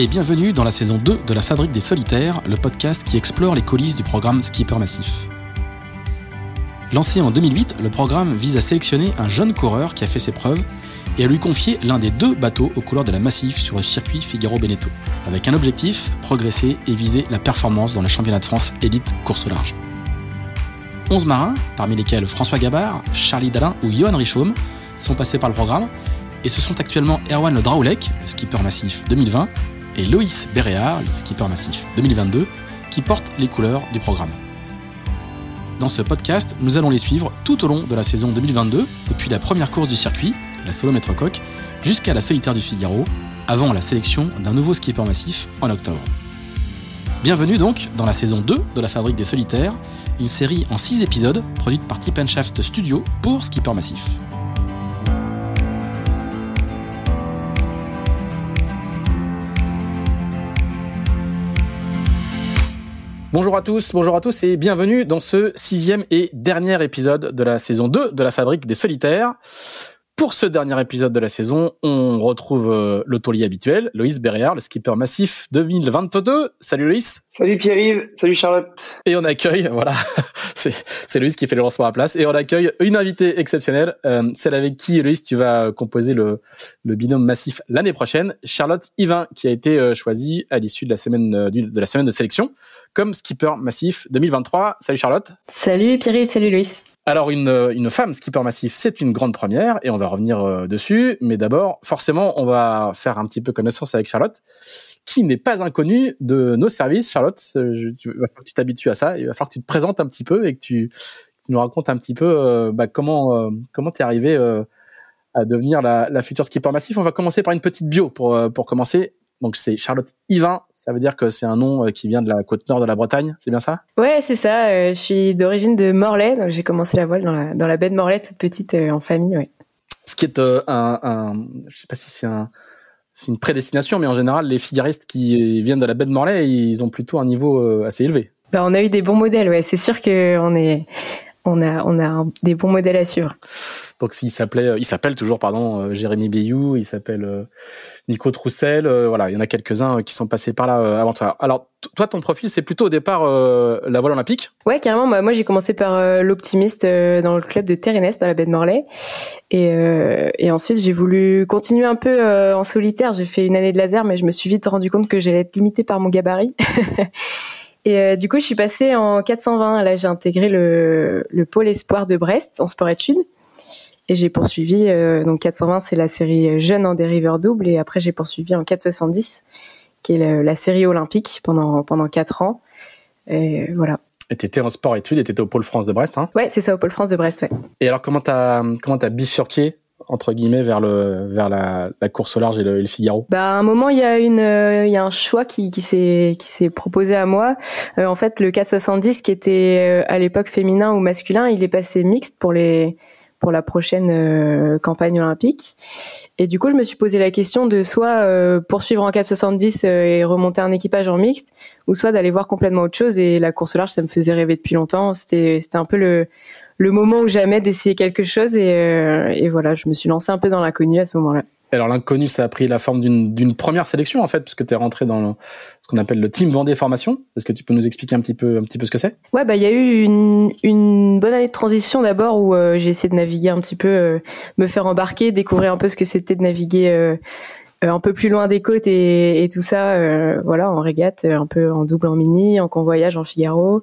et bienvenue dans la saison 2 de la Fabrique des Solitaires, le podcast qui explore les coulisses du programme Skipper Massif. Lancé en 2008, le programme vise à sélectionner un jeune coureur qui a fait ses preuves et à lui confier l'un des deux bateaux aux couleurs de la Massif sur le circuit Figaro-Beneteau, avec un objectif, progresser et viser la performance dans le championnat de France élite course au large. 11 marins, parmi lesquels François Gabard, Charlie Dalin ou Johan Richaume, sont passés par le programme, et ce sont actuellement Erwan Le Draoulec, le skipper massif 2020, et Loïs Béréard, le skipper massif 2022, qui portent les couleurs du programme. Dans ce podcast, nous allons les suivre tout au long de la saison 2022, depuis la première course du circuit, la solo coq, jusqu'à la solitaire du Figaro, avant la sélection d'un nouveau skipper massif en octobre. Bienvenue donc dans la saison 2 de la Fabrique des Solitaires, une série en 6 épisodes produite par Tip Shaft Studio pour Skipper Massif. Bonjour à tous, bonjour à tous et bienvenue dans ce sixième et dernier épisode de la saison 2 de la Fabrique des Solitaires. Pour ce dernier épisode de la saison, on retrouve euh, l'autolier habituel, Loïs Berriard, le skipper massif 2022. Salut Loïs. Salut Pierre-Yves. Salut Charlotte. Et on accueille, voilà, c'est Loïs qui fait le lancement à la place. Et on accueille une invitée exceptionnelle, euh, celle avec qui, Loïs, tu vas composer le, le binôme massif l'année prochaine, Charlotte Yvain, qui a été euh, choisie à l'issue de la semaine euh, de la semaine de sélection comme skipper massif 2023. Salut Charlotte. Salut Pierre-Yves, salut Loïs. Alors une, une femme skipper massif, c'est une grande première et on va revenir euh, dessus. Mais d'abord, forcément, on va faire un petit peu connaissance avec Charlotte, qui n'est pas inconnue de nos services. Charlotte, euh, je, tu, tu t'habitues à ça. Il va falloir que tu te présentes un petit peu et que tu, nous racontes un petit peu euh, bah, comment euh, comment t'es à devenir la, la future skipper massif. On va commencer par une petite bio pour pour commencer. Donc c'est Charlotte Yvain, ça veut dire que c'est un nom euh, qui vient de la côte nord de la Bretagne, c'est bien ça? Ouais, c'est ça. Euh, je suis d'origine de Morlaix, donc j'ai commencé la voile dans la, dans la baie de Morlaix toute petite euh, en famille, ouais. Ce qui est un, un, je sais pas si c'est un, c'est une prédestination, mais en général, les figuristes qui viennent de la baie de Morlaix, ils ont plutôt un niveau assez élevé. Ben, on a eu des bons modèles, ouais. C'est sûr qu'on est, on a, on a des bons modèles à suivre. Donc il s'appelait, euh, il s'appelle toujours pardon euh, Jérémy Bayou, il s'appelle euh, Nico Troussel, voilà, il y en a quelques-uns qui sont passés par là avant toi. Alors toi ton profil c'est plutôt au départ la voile olympique? Ouais carrément, bah, moi j'ai commencé par l'optimiste dans le club de Terrenest dans la baie de Morlaix et, et ensuite j'ai voulu continuer un peu en solitaire. J'ai fait une année de laser mais je me suis vite rendu compte que j'allais être limitée par mon gabarit. Et du coup, je suis passée en 420. Là, j'ai intégré le, le pôle espoir de Brest en sport études. Et j'ai poursuivi, euh, donc 420, c'est la série jeune en dériveur double. Et après, j'ai poursuivi en 470, qui est la, série olympique pendant, pendant 4 ans. Et voilà. Et t'étais en sport études et t'étais au Pôle France de Brest, hein? Ouais, c'est ça, au Pôle France de Brest, ouais. Et alors, comment t'as, comment t'as bifurqué entre guillemets vers le vers la, la course au large et le, Figaro? Bah à un moment il y a une il y a un choix qui qui s'est qui s'est proposé à moi. Euh, en fait le 470 qui était euh, à l'époque féminin ou masculin, il est passé mixte pour les pour la prochaine euh, campagne olympique. Et du coup, je me suis posé la question de soit euh, poursuivre en 470 euh, et remonter un équipage en mixte, ou soit d'aller voir complètement autre chose. Et la course large, ça me faisait rêver depuis longtemps. C'était un peu le le moment où jamais d'essayer quelque chose. Et, et voilà, je me suis lancée un peu dans l'inconnu à ce moment-là. Alors l'inconnu, ça a pris la forme d'une première sélection en fait, puisque tu es rentré dans ce qu'on appelle le team Vendée Formation. Est-ce que tu peux nous expliquer un petit peu, un petit peu ce que c'est? Ouais, bah il y a eu une, une bonne année de transition d'abord où euh, j'ai essayé de naviguer un petit peu, euh, me faire embarquer, découvrir un peu ce que c'était de naviguer euh, un peu plus loin des côtes et, tout ça, voilà, en régate, un peu en double en mini, en convoyage en Figaro.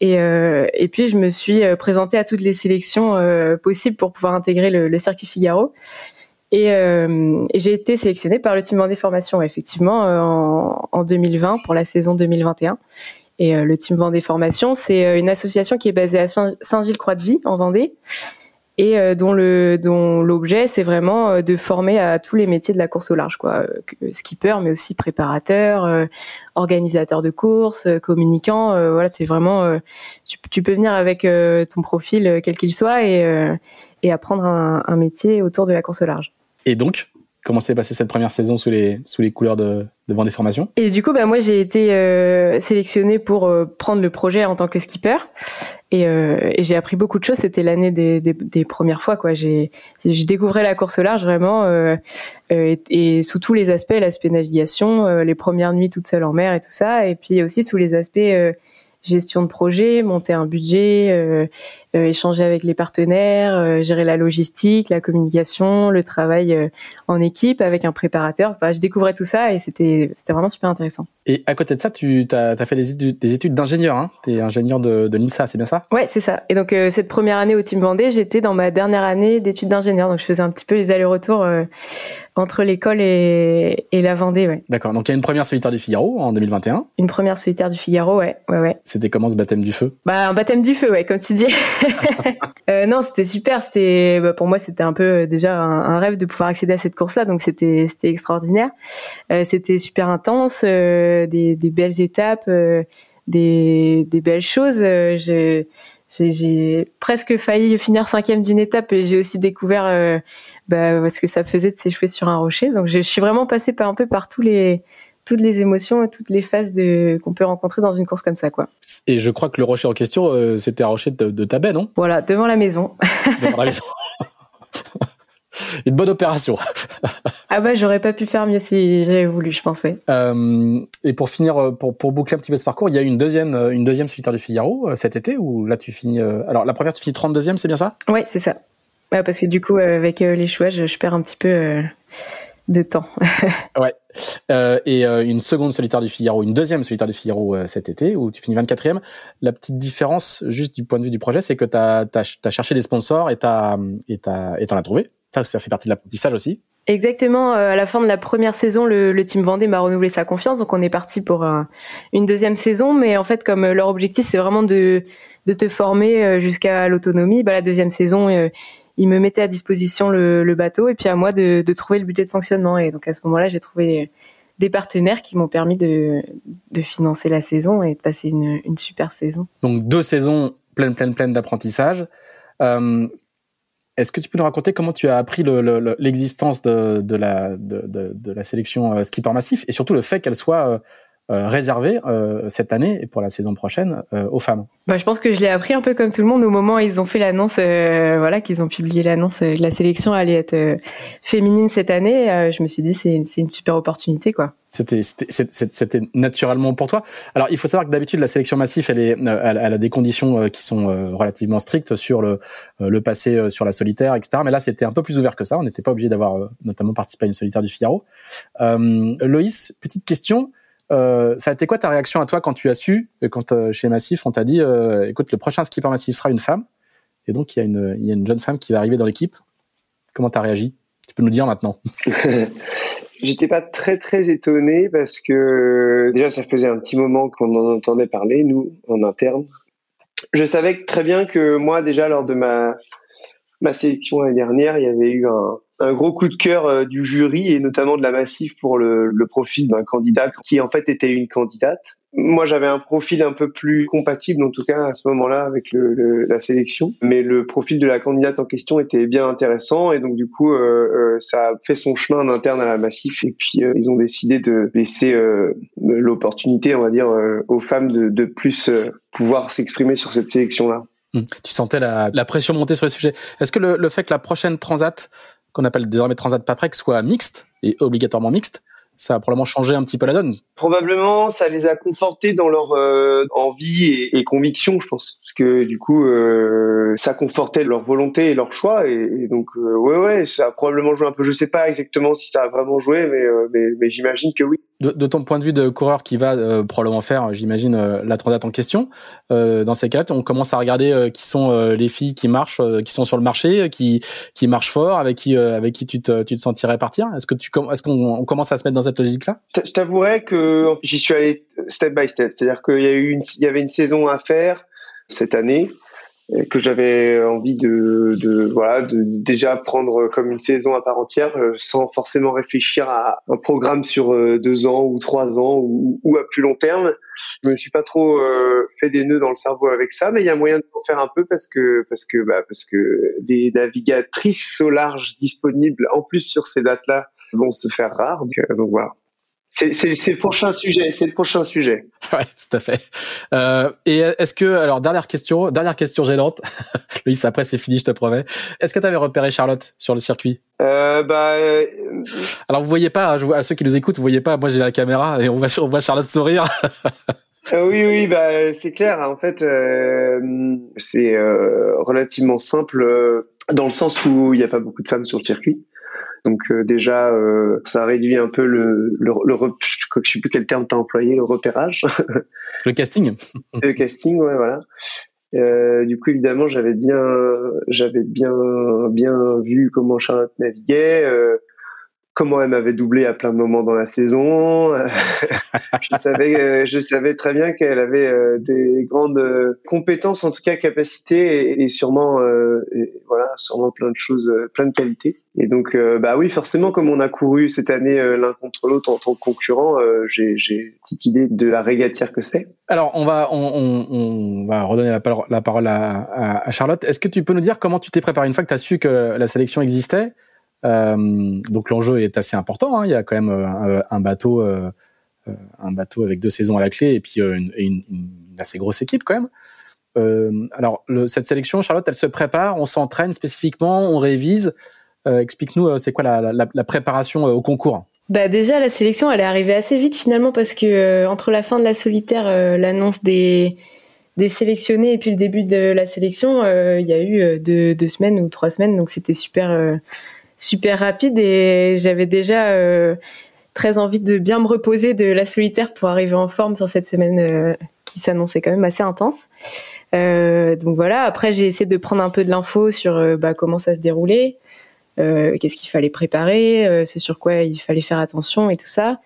Et, et puis je me suis présentée à toutes les sélections possibles pour pouvoir intégrer le circuit Figaro. Et, euh, j'ai été sélectionnée par le team Vendée Formation, effectivement, euh, en, en, 2020 pour la saison 2021. Et euh, le team Vendée Formation, c'est euh, une association qui est basée à Saint-Gilles-Croix-de-Vie, en Vendée, et dont le dont l'objet, c'est vraiment de former à tous les métiers de la course au large, quoi. Skipper, mais aussi préparateur, organisateur de courses, communicant. voilà, c'est vraiment. Tu, tu, peux venir avec ton profil quel qu'il soit et et apprendre un, un métier autour de la course au large. Et donc, comment s'est passée cette première saison sous les sous les couleurs de devant des formations Et du coup, bah moi j'ai été euh, sélectionnée pour euh, prendre le projet en tant que skipper et, euh, et j'ai appris beaucoup de choses. C'était l'année des, des, des, premières fois quoi. J'ai j'ai découvert la course au large vraiment euh, et, et, sous tous les aspects, l'aspect navigation, les premières nuits toute seule en mer et tout ça, et puis aussi sous les aspects gestion de projet, monter un budget, euh, euh, échanger avec les partenaires, euh, gérer la logistique, la communication, le travail en équipe avec un préparateur. Enfin, je découvrais tout ça et c'était c'était vraiment super intéressant. Et à côté de ça, tu as, fait des études, des études d'ingénieur. Hein tu es ingénieur de, de l'INSA, c'est bien ça? Ouais, c'est ça. Et donc cette première année au Team Vendée, j'étais dans ma dernière année d'études d'ingénieur. Donc je faisais un petit peu les allers-retours entre l'école et, et, la Vendée, ouais. D'accord. Donc il y a une première solitaire du Figaro en 2021. Une première solitaire du Figaro, ouais, ouais, ouais. C'était comment ce baptême du feu? Bah un baptême du feu, ouais, comme tu dis. euh, non, c'était super. C'était, bah, pour moi, c'était un peu euh, déjà un, rêve de pouvoir accéder à cette course-là, donc c'était, c'était extraordinaire. Euh, c'était super intense, euh, des, des, belles étapes, euh, des, des belles choses. j'ai, j'ai presque failli finir cinquième d'une étape et j'ai aussi découvert bah, ce que ça faisait de s'échouer sur un rocher. Donc je, suis vraiment passée par un peu par tous les toutes les émotions et toutes les phases de qu'on peut rencontrer dans une course comme ça, quoi. Et je crois que le rocher en question, euh, c'était un rocher de, ta baie, non? Voilà, devant la maison. Devant la maison. Une bonne opération. ah bah j'aurais pas pu faire mieux si j'avais voulu, je pense, oui. Euh, et pour finir, euh, pour, pour boucler un petit peu ce parcours, il y a eu une deuxième, une deuxième solitaire du Figaro cet été où là tu finis. alors la première tu finis 32e, c'est bien ça? Oui, c'est ça. Ouais, parce que du coup, euh, avec euh, les choix, je, perds un petit peu euh, de temps. ouais. et une seconde solitaire du Figaro, une deuxième solitaire du Figaro cet été, où tu finis 24e. La petite différence, juste du point de vue du projet, c'est que tu as, as, cherché des sponsors et tu et t'en as trouvé. Ça, ça fait partie de l'apprentissage aussi. Exactement. à la fin de la première saison, le, le Team Vendée m'a renouvelé sa confiance, donc on est parti pour une deuxième saison. Mais en fait, comme leur objectif, c'est vraiment de, de te former jusqu'à l'autonomie, bah, la deuxième saison il me mettait à disposition le, bateau et puis à moi de, trouver le budget de fonctionnement. Et donc à ce moment-là, j'ai trouvé des partenaires qui m'ont permis de, financer la saison et de passer une, super saison. Donc deux saisons pleines, pleines, pleines d'apprentissage. Euh, est-ce que tu peux nous raconter comment tu as appris l'existence de, la, sélection euh, skipper massif et surtout le fait qu'elle soit euh, euh, réservé euh, cette année et pour la saison prochaine euh, aux femmes bah, Je pense que je l'ai appris un peu comme tout le monde au moment où ils ont fait l'annonce, voilà, qu'ils ont publié l'annonce que la sélection allait être féminine cette année. je me suis dit c'est une super opportunité quoi. C'était c'était naturellement pour toi. Alors il faut savoir que d'habitude la sélection massive elle est elle, a des conditions qui sont relativement strictes sur le le passé sur la solitaire etc. Mais là c'était un peu plus ouvert que ça. On n'était pas obligé d'avoir notamment participé à une solitaire du Figaro. Loïs, petite question. Euh, ça a été quoi ta réaction à toi quand tu as su, quand euh, chez Massif, on t'a dit, euh, écoute, le prochain skipper Massif sera une femme, et donc il y a une, y a une jeune femme qui va arriver dans l'équipe. Comment t'as réagi? Tu peux nous dire maintenant. J'étais pas très très étonné parce que déjà ça faisait un petit moment qu'on en entendait parler nous en interne. Je savais très bien que moi déjà lors de ma ma sélection l'année dernière, il y avait eu un, un gros coup de cœur euh, du jury et notamment de la Massif pour le, profil d'un candidat qui en fait était une candidate. Moi, j'avais un profil un peu plus compatible, en tout cas à ce moment-là, avec la sélection. Mais le profil de la candidate en question était bien intéressant et donc du coup, euh, euh ça a fait son chemin en interne à la Massif et puis ils ont décidé de laisser l'opportunité, on va dire, aux femmes de, plus pouvoir s'exprimer sur cette sélection-là. Hum. Tu sentais la, pression monter sur le sujet. Est-ce que le fait que la prochaine Transat qu'on appelle désormais Transat Paprec soit mixte et obligatoirement mixte, ça a probablement changé un petit peu la donne. Probablement, ça les a confortés dans leur euh, envie et, conviction, je pense, parce que du coup, euh, ça confortait leur volonté et leur choix, et, donc euh, ouais, ouais, ça a probablement joué un peu. Je sais pas exactement si ça a vraiment joué, mais mais, mais j'imagine que oui. De, de, ton point de vue de coureur qui va probablement faire, j'imagine, la transat en question, dans ces cas-là, on commence à regarder qui sont les filles qui marchent, qui sont sur le marché, qui qui marchent fort, avec qui avec qui tu te tu te sentirais partir. Est-ce que tu est-ce qu'on commence à se mettre dans cette Je t'avouerais que j'y suis allé step by step. C'est-à-dire qu'il y y avait une saison à faire cette année que j'avais envie de, de voilà de déjà prendre comme une saison à part entière euh, sans forcément réfléchir à un programme sur euh, deux ans ou trois ans ou, à plus long terme je me suis pas trop euh, fait des nœuds dans le cerveau avec ça mais il y a moyen de faire un peu parce que parce que bah, parce que des navigatrices au large disponibles en plus sur ces dates là vont se faire rares. donc voilà. C'est le prochain sujet. C'est le prochain sujet. Ouais, tout à fait. Euh, et est-ce que, alors dernière question, dernière question gênante. Oui, après c'est fini, je te promets. Est-ce que tu avais repéré Charlotte sur le circuit? Euh, Bah. Euh... Alors vous voyez pas, à ceux qui nous écoutent, vous voyez pas. Moi j'ai la caméra et on voit, on voit Charlotte sourire. Euh, oui, oui, bah c'est clair. En fait, euh, c'est euh, relativement simple dans le sens où il n'y a pas beaucoup de femmes sur le circuit. Donc euh, déjà, euh, ça réduit un peu le, le, le je sais plus quel terme t'as employé, le repérage. le casting. le casting, ouais, voilà. Euh, du coup, évidemment, j'avais bien, j'avais bien, bien vu comment Charlotte naviguait. Euh, comment elle m'avait doublé à plein de moments dans la saison. je savais, euh, je savais très bien qu'elle avait euh, des grandes euh, compétences, en tout cas capacités, et, sûrement, voilà, sûrement plein de choses, plein de qualités. Et donc, bah oui, forcément, comme on a couru cette année l'un contre l'autre en tant que concurrent, j'ai, une petite idée de la régatière que c'est. Alors, on va, on, on, va redonner la, parole, la parole à, à Charlotte. Est-ce que tu peux nous dire comment tu t'es préparé une fois que tu as su que la sélection existait? Donc l'enjeu est assez important. Hein. Il y a quand même euh, un, bateau, euh, un bateau avec deux saisons à la clé et puis une, assez grosse équipe quand même. alors cette sélection, Charlotte, elle se prépare, on s'entraîne spécifiquement, on révise. Explique-nous, c'est quoi la, préparation au concours? Bah déjà la sélection elle est arrivée assez vite finalement parce que entre la fin de la solitaire, l'annonce des sélectionnés et puis le début de la sélection, il y a eu deux, semaines ou trois semaines donc c'était super super rapide et j'avais déjà euh, très envie de bien me reposer de la solitaire pour arriver en forme sur cette semaine euh, qui s'annonçait quand même assez intense. Euh, donc voilà, après j'ai essayé de prendre un peu de l'info sur bah, comment ça se déroulait, qu'est-ce qu'il fallait préparer, c'est sur quoi il fallait faire attention et tout ça.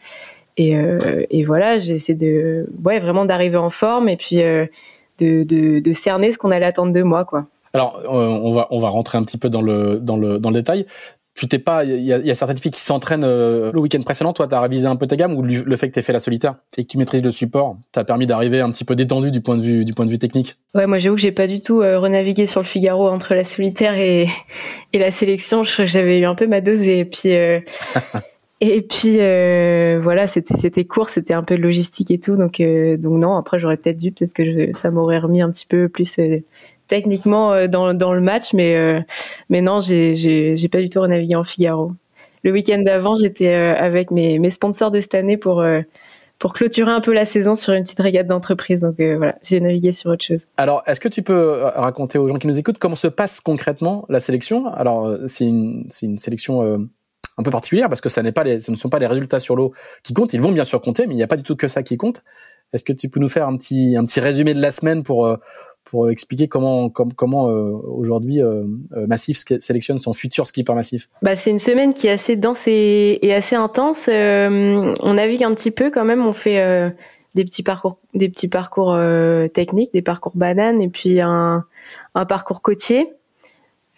Et, voilà, j'ai essayé de, ouais, vraiment d'arriver en forme et puis de, de, de cerner ce qu'on allait attendre de moi, quoi. Alors, on va on va rentrer un petit peu dans le dans le dans le détail tu t'es pas, il y a, certaines filles qui s'entraînent euh, le week-end précédent. Toi, tu as révisé un peu ta gamme ou le fait que tu aies fait la solitaire et que tu maîtrises le support t'a permis d'arriver un petit peu détendu du point de vue du point de vue technique? Ouais, moi j'avoue que j'ai pas du tout euh, renavigué sur le Figaro entre la solitaire et, et la sélection. J'avais eu un peu ma dose et puis euh, et puis voilà, c'était c'était court, c'était un peu de logistique et tout. Donc donc non, après j'aurais peut-être dû, peut-être que ça m'aurait remis un petit peu plus techniquement euh, dans, le match, mais, euh, mais non, j'ai pas du tout renavigué en Figaro. Le week-end d'avant, j'étais euh, avec mes, mes sponsors de cette année pour pour clôturer un peu la saison sur une petite régate d'entreprise. Donc voilà, j'ai navigué sur autre chose. Alors, est-ce que tu peux raconter aux gens qui nous écoutent comment se passe concrètement la sélection? Alors, c'est une, une sélection un peu particulière parce que ça n'est pas les, ce ne sont pas les résultats sur l'eau qui comptent. Ils vont bien sûr compter, mais il n'y a pas du tout que ça qui compte. Est-ce que tu peux nous faire un petit, un petit résumé de la semaine pour, pour expliquer comment, euh, aujourd'hui euh, euh, Massif sélectionne son futur skipper massif bah, C'est une semaine qui est assez dense et, assez intense. on navigue un petit peu quand même, on fait des petits parcours, des petits parcours techniques, des parcours bananes et puis un parcours côtier.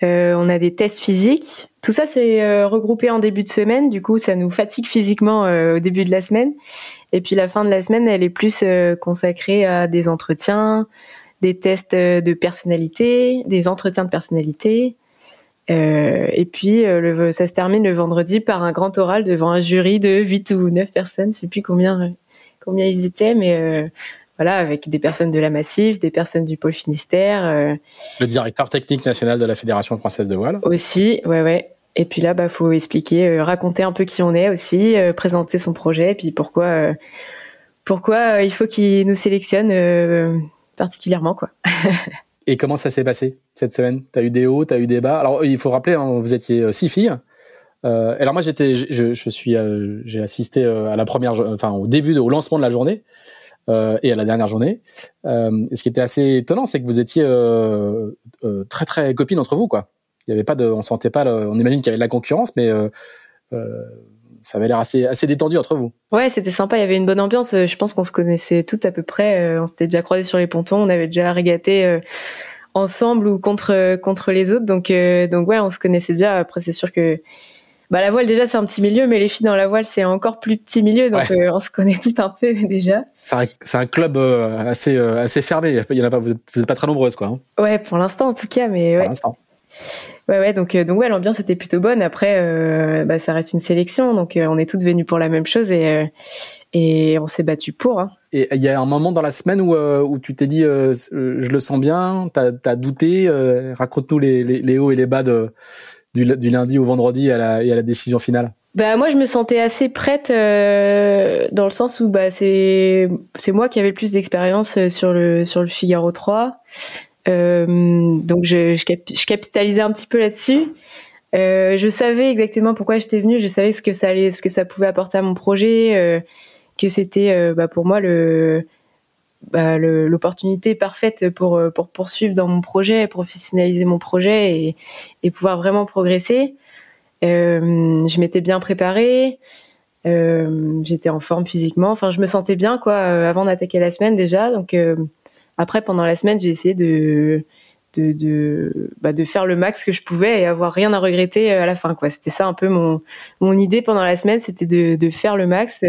on a des tests physiques. Tout ça, c'est regroupé en début de semaine. Du coup, ça nous fatigue physiquement au début de la semaine. Et puis la fin de la semaine, elle est plus consacrée à des entretiens, des tests de personnalité, des entretiens de personnalité. Euh, et puis, euh, le, ça se termine le vendredi par un grand oral devant un jury de 8 ou 9 personnes, je sais plus combien, euh, combien ils étaient, mais euh, voilà, avec des personnes de la Massif, des personnes du pôle Finistère. Euh, le directeur technique national de la Fédération française de voile. Aussi, ouais, ouais. Et puis là, bah, faut expliquer, raconter un peu qui on est aussi, présenter son projet, et puis pourquoi, pourquoi il faut qu'il nous sélectionne particulièrement quoi. Et comment ça s'est passé cette semaine? Tu as eu des hauts, tu as eu des bas? Alors il faut rappeler, hein, vous étiez euh, six filles. Euh, alors moi j'étais, je, suis, euh, j'ai assisté euh, à la première, enfin au début, au lancement de la journée et à la dernière journée. et ce qui était assez étonnant, c'est que vous étiez très très copines entre vous, quoi. Il y avait pas de, on sentait pas, on imagine qu'il y avait de la concurrence, mais ça avait l'air assez, assez détendu entre vous. Ouais, c'était sympa. Il y avait une bonne ambiance. Euh, je pense qu'on se connaissait toutes à peu près. Euh, on s'était déjà croisés sur les pontons. On avait déjà régaté euh, ensemble ou contre contre les autres. Donc donc ouais, on se connaissait déjà. Après, c'est sûr que bah la voile déjà c'est un petit milieu, mais les filles dans la voile c'est encore plus petit milieu. Donc on se connaît toutes un peu déjà. C'est un, club assez assez fermé. Il y en a pas. Vous êtes, pas très nombreuses quoi. Hein. Ouais, pour l'instant en tout cas, mais ouais. Pour l'instant. Ouais, ouais, donc, donc ouais, l'ambiance était plutôt bonne. Après, bah, ça reste une sélection, donc on est toutes venues pour la même chose et, et on s'est battu pour. Hein. Et il y a un moment dans la semaine où, où tu t'es dit, je le sens bien, t'as as douté, raconte-nous les, les, les, hauts et les bas de, du, du lundi au vendredi à la, et à la décision finale. Bah moi je me sentais assez prête euh, dans le sens où bah c'est c'est moi qui avais le plus d'expérience euh, sur le sur le Figaro 3. Euh, donc je, capitalisais un petit peu là-dessus. Euh, je savais exactement pourquoi j'étais venue, je savais ce que ça allait ce que ça pouvait apporter à mon projet euh, que c'était bah, pour moi bah, l'opportunité parfaite pour pour poursuivre dans mon projet, professionnaliser mon projet et, pouvoir vraiment progresser. Je m'étais bien préparée. J'étais en forme physiquement. Enfin, je me sentais bien quoi avant d'attaquer la semaine déjà. Donc après, pendant la semaine, j'ai essayé de de bah, de faire le max que je pouvais et avoir rien à regretter à la fin. C'était ça un peu mon mon idée pendant la semaine, c'était de de faire le max.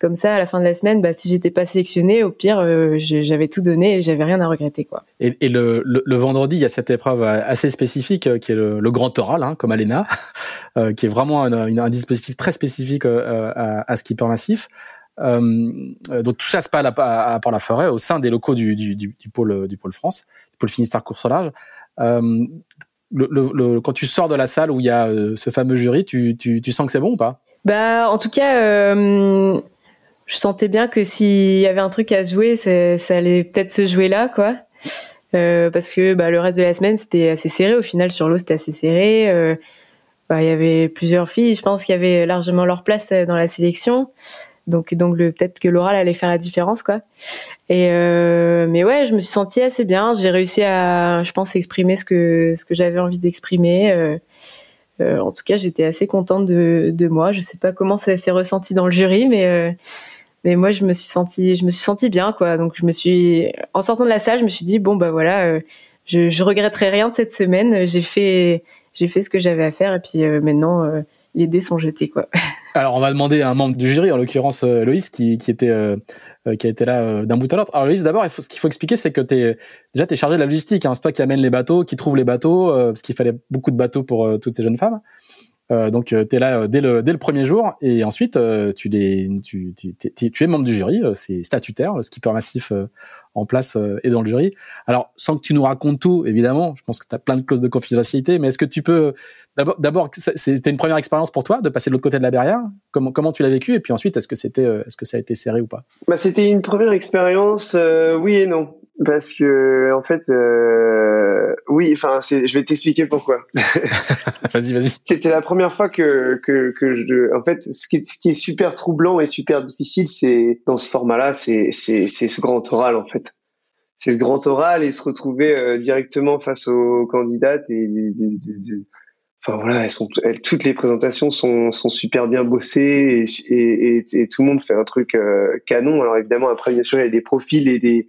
comme ça, à la fin de la semaine, bah, si j'étais pas sélectionnée, au pire, j'avais tout donné et j'avais rien à regretter. Et, le, le, vendredi, il y a cette épreuve assez spécifique qui est le, grand oral, hein, comme Alena. Euh, qui est vraiment un, dispositif très spécifique euh, à, à skipper massif. Euh, donc tout ça se passe à, à, Port-la-Forêt, au sein des locaux du, du, pôle France, du pôle Finistère course au large. Euh, quand tu sors de la salle où il y a ce fameux jury, tu, sens que c'est bon ou pas? Bah en tout cas, euh, je sentais bien que s'il y avait un truc à jouer, ça allait peut-être se jouer là, quoi. Euh, parce que bah, le reste de la semaine c'était assez serré. Au final sur l'eau c'était assez serré. Euh, bah, il y avait plusieurs filles, je pense qu'il y avait largement leur place euh, dans la sélection. Donc, donc peut-être que l'oral allait faire la différence, quoi. Et euh, mais ouais, je me suis sentie assez bien. J'ai réussi à, je pense, exprimer ce que ce que j'avais envie d'exprimer. Euh, euh, en tout cas, j'étais assez contente de, de moi. Je sais pas comment ça s'est ressenti dans le jury, mais mais moi, je me suis sentie, je me suis sentie bien, quoi. Donc, je me suis, en sortant de la salle, je me suis dit bon bah voilà, je, je regretterai rien de cette semaine. J'ai fait j'ai fait ce que j'avais à faire et puis maintenant les dés sont jetés quoi. Alors on va demander à un membre du jury, en l'occurrence euh, Loïs, qui, était qui a été là d'un bout à l'autre. Alors Loïs, d'abord, ce qu'il faut expliquer, c'est que t'es déjà t'es chargé de la logistique. Hein. C'est toi qui amène les bateaux, qui trouve les bateaux, parce qu'il fallait beaucoup de bateaux pour toutes ces jeunes femmes. Euh, donc tu es là dès le dès le premier jour et ensuite tu tu, tu, tu, es membre du jury, c'est statutaire, le skipper massif en place euh, et dans le jury. Alors, sans que tu nous racontes tout, évidemment, je pense que tu as plein de clauses de confidentialité, mais est-ce que tu peux d'abord, c'était une première expérience pour toi de passer de l'autre côté de la barrière? Comment comment tu l'as vécu? Et puis ensuite, est-ce que c'était euh, est-ce que ça a été serré ou pas? Bah, c'était une première expérience, euh, oui et non. Parce que en fait, euh, oui, enfin, je vais t'expliquer pourquoi. vas-y, vas-y. C'était la première fois que que que je, en fait, ce qui, ce qui est super troublant et super difficile, c'est dans ce format-là, c'est c'est c'est ce grand oral en fait. C'est ce grand oral et se retrouver euh, directement face aux candidates et, enfin voilà, elles sont elles, toutes les présentations sont sont super bien bossées et et, et, tout le monde fait un truc euh, canon. Alors évidemment après bien sûr il y a des profils et des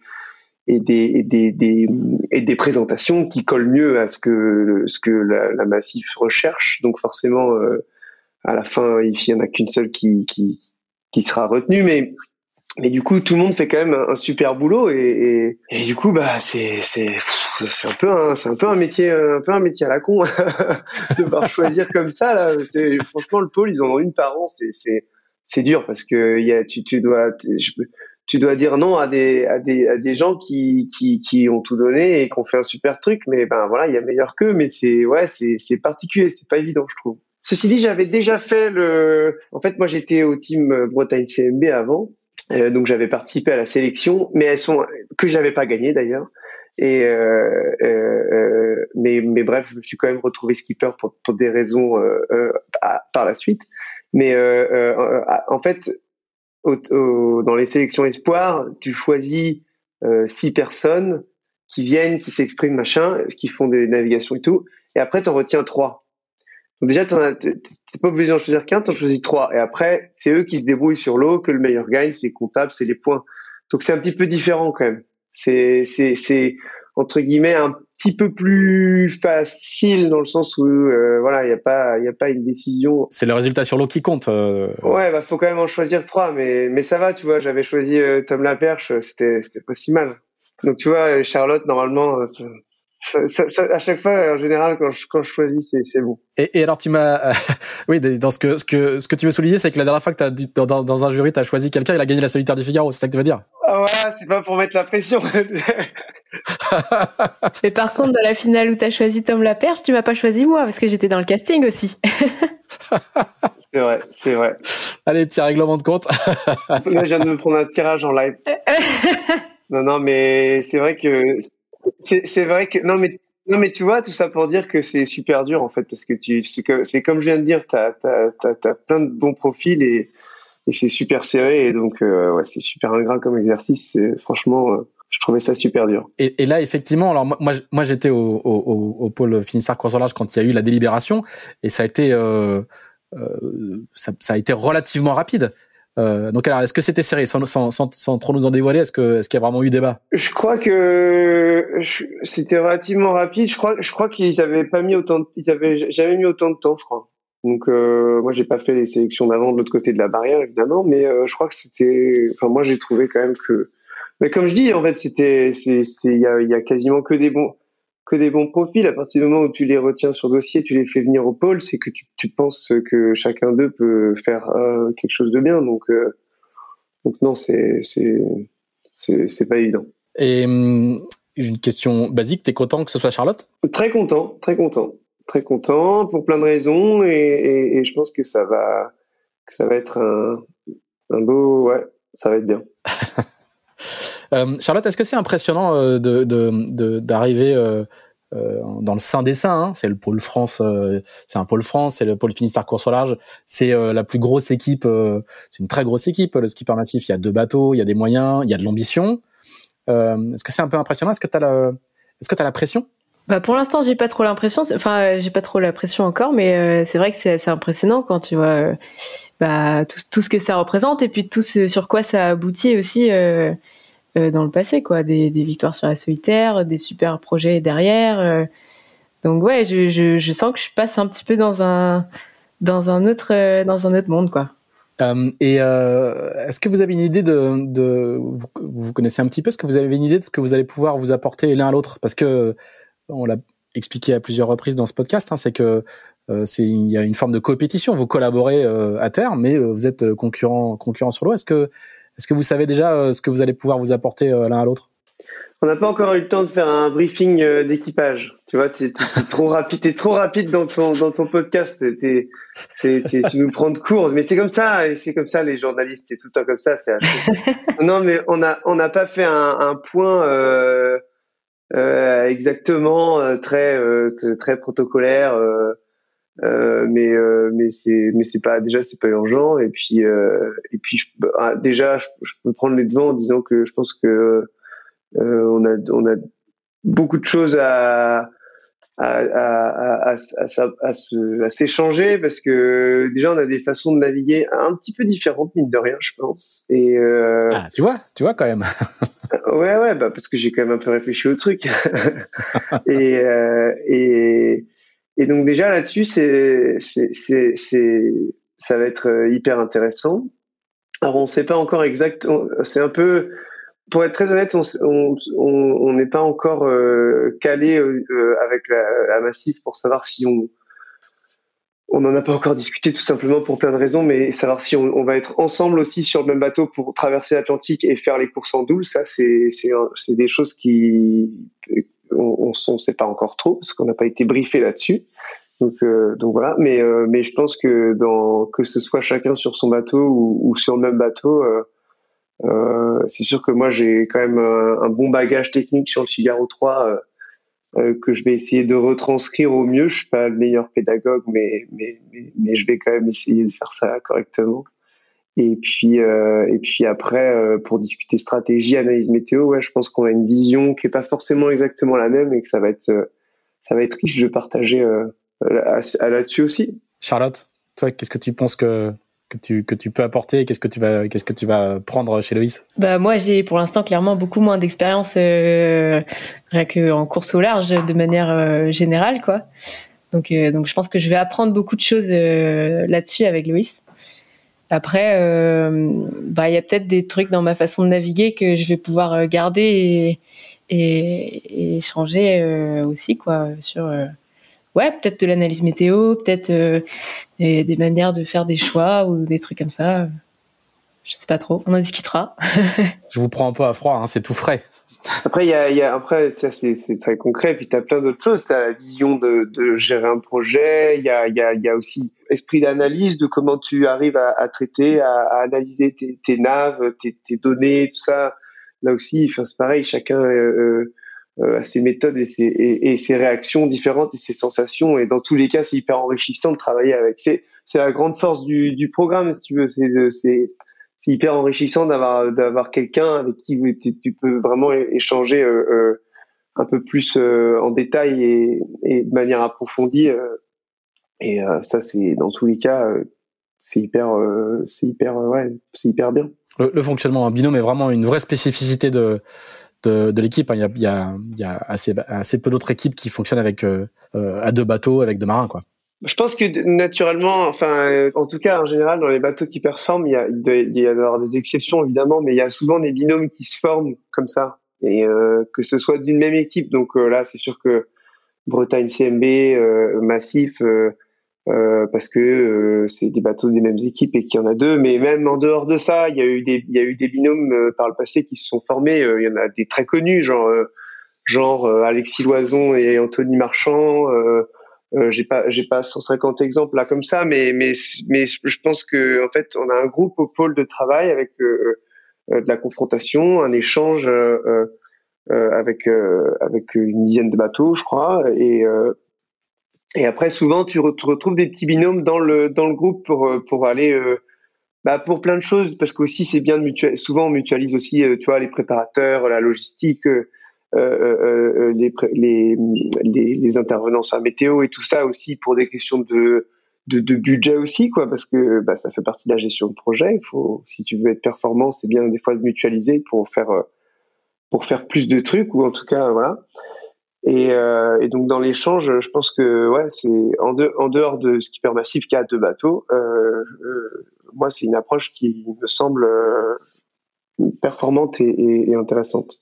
et des, et des, des, et des présentations qui collent mieux à ce que, ce que la, la Massif recherche. Donc forcément, euh, à la fin, il n'y en a qu'une seule qui, qui, qui sera retenue. Mais, mais du coup, tout le monde fait quand même un, super boulot et, et, du coup, bah, c'est, c'est, c'est un peu un, c'est un peu un métier, un peu un métier à la con de devoir choisir comme ça. Là, c'est, franchement, le pôle, ils en ont une par an. C'est, c'est, c'est dur parce que y a, tu, tu dois, je, tu dois dire non à des à des à des gens qui qui qui ont tout donné et qui ont fait un super truc mais ben voilà il y a meilleur qu'eux mais c'est ouais c'est c'est particulier c'est pas évident je trouve. Ceci dit j'avais déjà fait le en fait moi j'étais au team Bretagne CMB avant euh, donc j'avais participé à la sélection mais elles sont que j'avais pas gagné d'ailleurs. Et euh, euh, euh, mais mais bref je me suis quand même retrouvé skipper pour pour des raisons euh, euh, par la suite. Mais en fait dans les sélections espoirs, tu choisis euh, six personnes qui viennent, qui s'expriment, machin, qui font des navigations et tout, et après t'en retiens trois. Donc déjà, t'es pas obligé d'en choisir qu'un, t'en choisis trois, et après c'est eux qui se débrouillent sur l'eau, que le meilleur gagne, c'est comptable, c'est les points. Donc c'est un petit peu différent quand même. C'est c'est c'est entre guillemets un petit peu plus facile dans le sens où euh, voilà il y a pas il y a pas une décision c'est le résultat sur l'eau qui compte euh... ouais bah faut quand même en choisir trois mais mais ça va tu vois j'avais choisi euh, Tom Laperche c'était c'était pas si mal donc tu vois Charlotte normalement euh, à chaque fois, en général, quand je, quand je choisis, c'est bon. Et, et, alors, tu m'as, oui, dans ce que ce que ce que tu veux souligner, c'est que la dernière fois que as dans, dans, dans, un jury, tu as choisi quelqu'un, il a gagné la solitaire du Figaro. C'est ça que tu veux dire? Ah voilà, c'est pas pour mettre la pression. Mais par contre, dans la finale où tu as choisi Tom Laperche, tu m'as pas choisi moi parce que j'étais dans le casting aussi. c'est vrai, c'est vrai. Allez, petit règlement de compte. Là, je viens de me prendre un tirage en live. non, non, mais c'est vrai que c'est vrai que non, mais non, mais tu vois, tout ça pour dire que c'est super dur en fait, parce que tu, c'est comme je viens de dire, tu as, as, plein de bons profils et, et c'est super serré et donc euh, ouais, c'est super ingrat comme exercice. C'est franchement, euh, je trouvais ça super dur. Et, et là, effectivement, alors moi, moi j'étais au, au, au, pôle Finistère course large quand il y a eu la délibération et ça a été, euh, euh ça, ça, a été relativement rapide. Euh, donc alors, est-ce que c'était serré? Sans, sans, sans, sans, trop nous en dévoiler Est-ce que est-ce qu'il y a vraiment eu débat? Je crois que c'était relativement rapide. Je crois je crois qu'ils avaient pas mis autant, de, ils avaient jamais mis autant de temps, je crois. Donc euh, moi j'ai pas fait les sélections d'avant de l'autre côté de la barrière évidemment, mais euh, je crois que c'était. Enfin moi j'ai trouvé quand même que. Mais comme je dis en fait c'était c'est il y a, y a quasiment que des bons que des bons profils. À partir du moment où tu les retiens sur dossier, tu les fais venir au pôle, c'est que tu, tu, penses que chacun d'eux peut faire euh, quelque chose de bien. Donc, euh, donc non, c'est c'est c'est pas évident. Et hum, une question basique, t'es content que ce soit Charlotte? Très content, très content, très content pour plein de raisons et, et, et je pense que ça va que ça va être un, un beau ouais, ça va être bien. Euh, Charlotte, est-ce que c'est impressionnant euh, de d'arriver euh, dans le sein des saints hein? C'est le pôle France, c'est un pôle France, c'est le pôle Finistère course au large, c'est la plus grosse équipe, c'est une très grosse équipe, le ski massif. Il y a deux bateaux, il y a des moyens, il y a de l'ambition. est-ce que c'est un peu impressionnant? Est-ce que tu as la, est-ce que la pression? Bah pour l'instant, j'ai pas trop l'impression. Enfin, j'ai pas trop la pression encore, mais c'est vrai que c'est assez impressionnant quand tu vois bah, tout, tout, ce que ça représente et puis tout ce sur quoi ça aboutit aussi. Euh, dans le passé, quoi, des, victoires sur la solitaire, des super projets derrière. Euh. donc ouais, je, sens que je passe un petit peu dans un dans un autre euh, dans un autre monde, quoi. Et est-ce que vous avez une idée de, de vous, vous, connaissez un petit peu, est-ce que vous avez une idée de ce que vous allez pouvoir vous apporter l'un à l'autre? Parce que on l'a expliqué à plusieurs reprises dans ce podcast, hein, c'est que c'est il y a une forme de compétition. Vous collaborez à terre, mais vous êtes concurrent concurrent sur l'eau. Est-ce que est-ce que vous savez déjà euh, ce que vous allez pouvoir vous apporter euh, l'un à l'autre? On n'a pas encore eu le temps de faire un briefing euh, d'équipage. Tu vois, tu es, trop rapide, t'es trop rapide dans ton dans ton podcast. T'es, c'est, tu nous prends de court, mais c'est comme ça, et c'est comme ça les journalistes, c'est tout le temps comme ça. C'est non, mais on a on n'a pas fait un, un point euh, euh, exactement très très protocolaire. Euh, mais euh, mais c'est mais c'est pas déjà c'est pas urgent. Et puis euh, et puis je, ah, déjà je, peux prendre les devants en disant que je pense que on a on a beaucoup de choses à à, à, à, à, à s'échanger parce que déjà on a des façons de naviguer un petit peu différentes mine de rien je pense. Et ah, tu vois tu vois quand même. Ouais ouais bah parce que j'ai quand même un peu réfléchi au truc. Et et et donc déjà là-dessus, ça va être euh, hyper intéressant. Alors on ne sait pas encore exact. C'est un peu, pour être très honnête, on n'est pas encore euh, calé euh, avec la, Massif pour savoir si on on n'en a pas encore discuté tout simplement pour plein de raisons, mais savoir si on, on, va être ensemble aussi sur le même bateau pour traverser l'Atlantique et faire les courses en double, ça c'est des choses qui on ne sait pas encore trop parce qu'on n'a pas été briefé là-dessus. Donc, euh, donc voilà. Mais, euh, mais je pense que dans que ce soit chacun sur son bateau ou, sur le même bateau, euh, euh c'est sûr que moi j'ai quand même un, bon bagage technique sur le Figaro 3 que je vais essayer de retranscrire au mieux. Je suis pas le meilleur pédagogue, mais, mais, mais je vais quand même essayer de faire ça correctement. Et puis, euh, et puis après, euh, pour discuter stratégie, analyse météo, ouais, je pense qu'on a une vision qui est pas forcément exactement la même et que ça va être, euh, ça va être riche de partager là-dessus aussi. Charlotte, toi, qu'est-ce que tu penses que que tu, que tu peux apporter Qu'est-ce que tu vas qu'est-ce que tu vas prendre chez Loïs? Bah moi j'ai pour l'instant clairement beaucoup moins d'expérience euh, rien qu'en course au large de manière générale quoi. Donc donc je pense que je vais apprendre beaucoup de choses là-dessus avec Loïs. Après, euh, bah il y a peut-être des trucs dans ma façon de naviguer que je vais pouvoir euh, garder et, échanger aussi quoi sur ouais peut-être de l'analyse météo, peut-être des, des, manières de faire des choix ou des trucs comme ça. Je sais pas trop, on en discutera. Je vous prends un peu à froid, hein, c'est tout frais. Après, il y a, y a, après ça c'est, très concret. Puis tu as plein d'autres choses. Tu as la vision de, de gérer un projet. Il y a, y, a, y a aussi esprit d'analyse de comment tu arrives à, à traiter, à, à, analyser tes, tes naves, tes, tes, données, tout ça. Là aussi, c'est pareil. Chacun euh, euh, a ses méthodes et ses, et, et, ses réactions différentes et ses sensations. Et dans tous les cas, c'est hyper enrichissant de travailler avec. C'est, c'est la grande force du, du programme, si tu veux. C'est c'est hyper enrichissant d'avoir d'avoir quelqu'un avec qui tu, peux vraiment échanger euh, euh, un peu plus euh, en détail et, et, de manière approfondie. et ça, c'est dans tous les cas, c'est hyper, c'est hyper, ouais, c'est hyper bien. Le, fonctionnement en binôme est vraiment une vraie spécificité de de, de l'équipe. Hein. Il y a, il y a, il y a assez, assez peu d'autres équipes qui fonctionnent avec à deux bateaux, avec deux marins, quoi. Je pense que naturellement, enfin, euh, en tout cas, en général, dans les bateaux qui performent, il y a, il doit, y avoir des exceptions évidemment, mais il y a souvent des binômes qui se forment comme ça, et euh, que ce soit d'une même équipe. Donc euh, là, c'est sûr que Bretagne CMB, euh, massif, parce que c'est des bateaux des mêmes équipes et qu'il y en a deux. Mais même en dehors de ça, il y a eu des, il y a eu des binômes par le passé qui se sont formés. il y en a des très connus, genre, genre Alexis Loison et Anthony Marchand. Euh, j'ai pas j'ai pas 150 exemples là comme ça, mais mais mais je pense que en fait on a un groupe au pôle de travail avec euh, euh de la confrontation, un échange euh, euh avec avec une dizaine de bateaux, je crois, et et après souvent tu retrouves des petits binômes dans le dans le groupe pour pour aller bah pour plein de choses parce qu'aussi c'est bien de mutualiser. Souvent on mutualise aussi tu vois les préparateurs, la logistique. Euh, euh, euh, les, intervenances à météo et tout ça aussi pour des questions de, budget aussi, quoi, parce que bah, ça fait partie de la gestion de projet. Il faut, si tu veux être performant, c'est bien des fois de mutualiser pour faire pour faire plus de trucs ou en tout cas voilà. Et, euh, donc dans l'échange, je pense que ouais, c'est en, de, en dehors de skipper massif qui a deux bateaux, euh, moi c'est une approche qui me semble performante et intéressante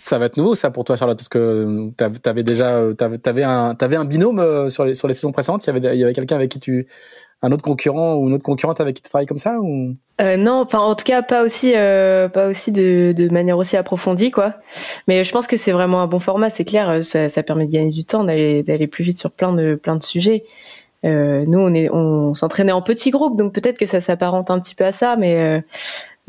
ça va être nouveau ça pour toi Charlotte parce que tu avais déjà t'avais un t'avais un binôme euh, sur les sur les saisons précédentes. Il y avait il y avait quelqu'un avec qui tu un autre concurrent ou une autre concurrente avec qui tu travailles comme ça ou? Euh, non enfin en tout cas pas aussi euh, pas aussi de, de manière aussi approfondie quoi. Mais je pense que c'est vraiment un bon format c'est clair ça, ça permet de gagner du temps d'aller d'aller plus vite sur plein de plein de sujets. Euh, nous on est on s'entraînait en petits groupes donc peut-être que ça s'apparente un petit peu à ça mais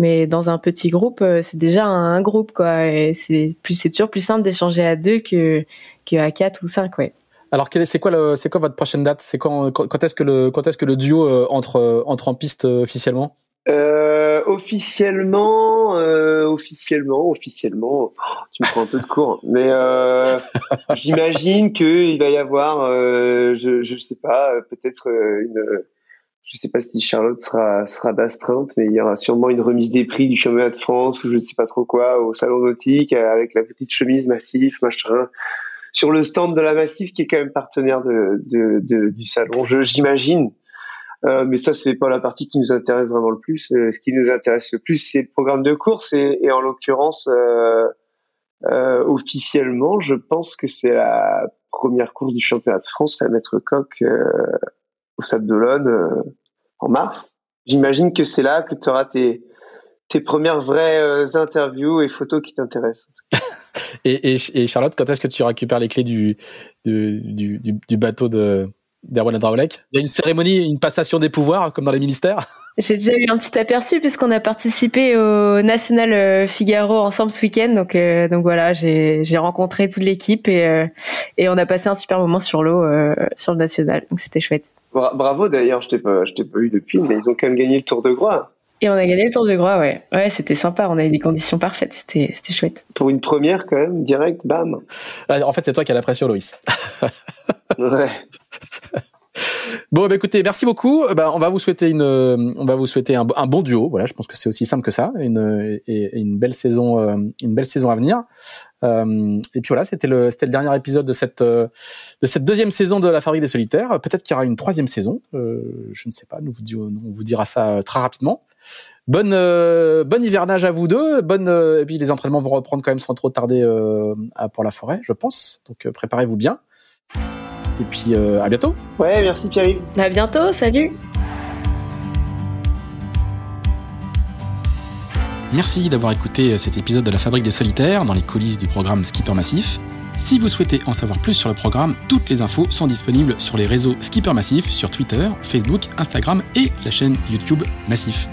mais dans un petit groupe, euh, c'est déjà un, groupe, quoi. Et c'est plus, c'est toujours plus simple d'échanger à deux que, qu'à quatre ou cinq, ouais. Alors, c'est quoi le, c'est quoi votre prochaine date? C'est quand, quand, est-ce que le, quand est-ce que le duo euh, entre, euh, entre en piste officiellement? Euh, Officiellement, euh, officiellement, officiellement, oh, tu me prends un peu de cours, mais euh, j'imagine qu'il va y avoir, je, je sais pas, peut-être une je sais pas si Charlotte sera sera d'astreinte, mais il y aura sûrement une remise des prix du championnat de France ou je ne sais pas trop quoi au salon nautique avec la petite chemise massif, machin. Sur le stand de la Massif qui est quand même partenaire de, de, de du salon, j'imagine. Euh, mais ça c'est pas la partie qui nous intéresse vraiment le plus. Euh, ce qui nous intéresse le plus c'est le programme de course et, et en l'occurrence euh, euh, officiellement, je pense que c'est la première course du championnat de France à mettre coq euh, au Sable d'Olonne en mars. J'imagine que c'est là que tu auras tes, tes premières vraies euh, interviews et photos qui t'intéressent. et, et, Charlotte, quand est-ce que tu récupères les clés du, du, du, du bateau de d'Erwan Adraolek Il y a une cérémonie, une passation des pouvoirs, comme dans les ministères? J'ai déjà eu un petit aperçu puisqu'on a participé au National euh, Figaro ensemble ce week-end. Donc, euh, donc voilà, j'ai rencontré toute l'équipe et, et on a passé un super moment sur l'eau sur le National. Donc c'était chouette. Bravo d'ailleurs, je t'ai pas, je t'ai pas eu depuis, mais ils ont quand même gagné le Tour de Groix. Et on a gagné le Tour de Groix, ouais. Ouais, c'était sympa. On a eu des conditions parfaites. C'était, c'était chouette. Pour une première, quand même, direct, bam. Ah, en fait, c'est toi qui as la pression, Loïs. ouais. Bon, bah, écoutez, merci beaucoup. Bah, on va vous souhaiter une, on va vous souhaiter un, bon duo. Voilà, je pense que c'est aussi simple que ça. Une, et, une belle saison, euh, une belle saison à venir. Euh, et puis voilà, c'était le, c'était le dernier épisode de cette, euh, de cette deuxième saison de la Fabrique des Solitaires. Peut-être qu'il y aura une troisième saison. Euh, je ne sais pas. Nous vous, on vous dira ça très rapidement. Bonne, euh, bon hivernage à vous deux. Bonne, euh, et puis les entraînements vont reprendre quand même sans trop tarder euh, pour la forêt, je pense. Donc préparez-vous bien. Et puis à bientôt. Ouais, merci Pierre. À bientôt, salut. Merci d'avoir écouté cet épisode de la Fabrique des Solitaires dans les coulisses du programme Skipper Massif. Si vous souhaitez en savoir plus sur le programme, toutes les infos sont disponibles sur les réseaux Skipper Massif, sur Twitter, Facebook, Instagram et la chaîne YouTube Massif.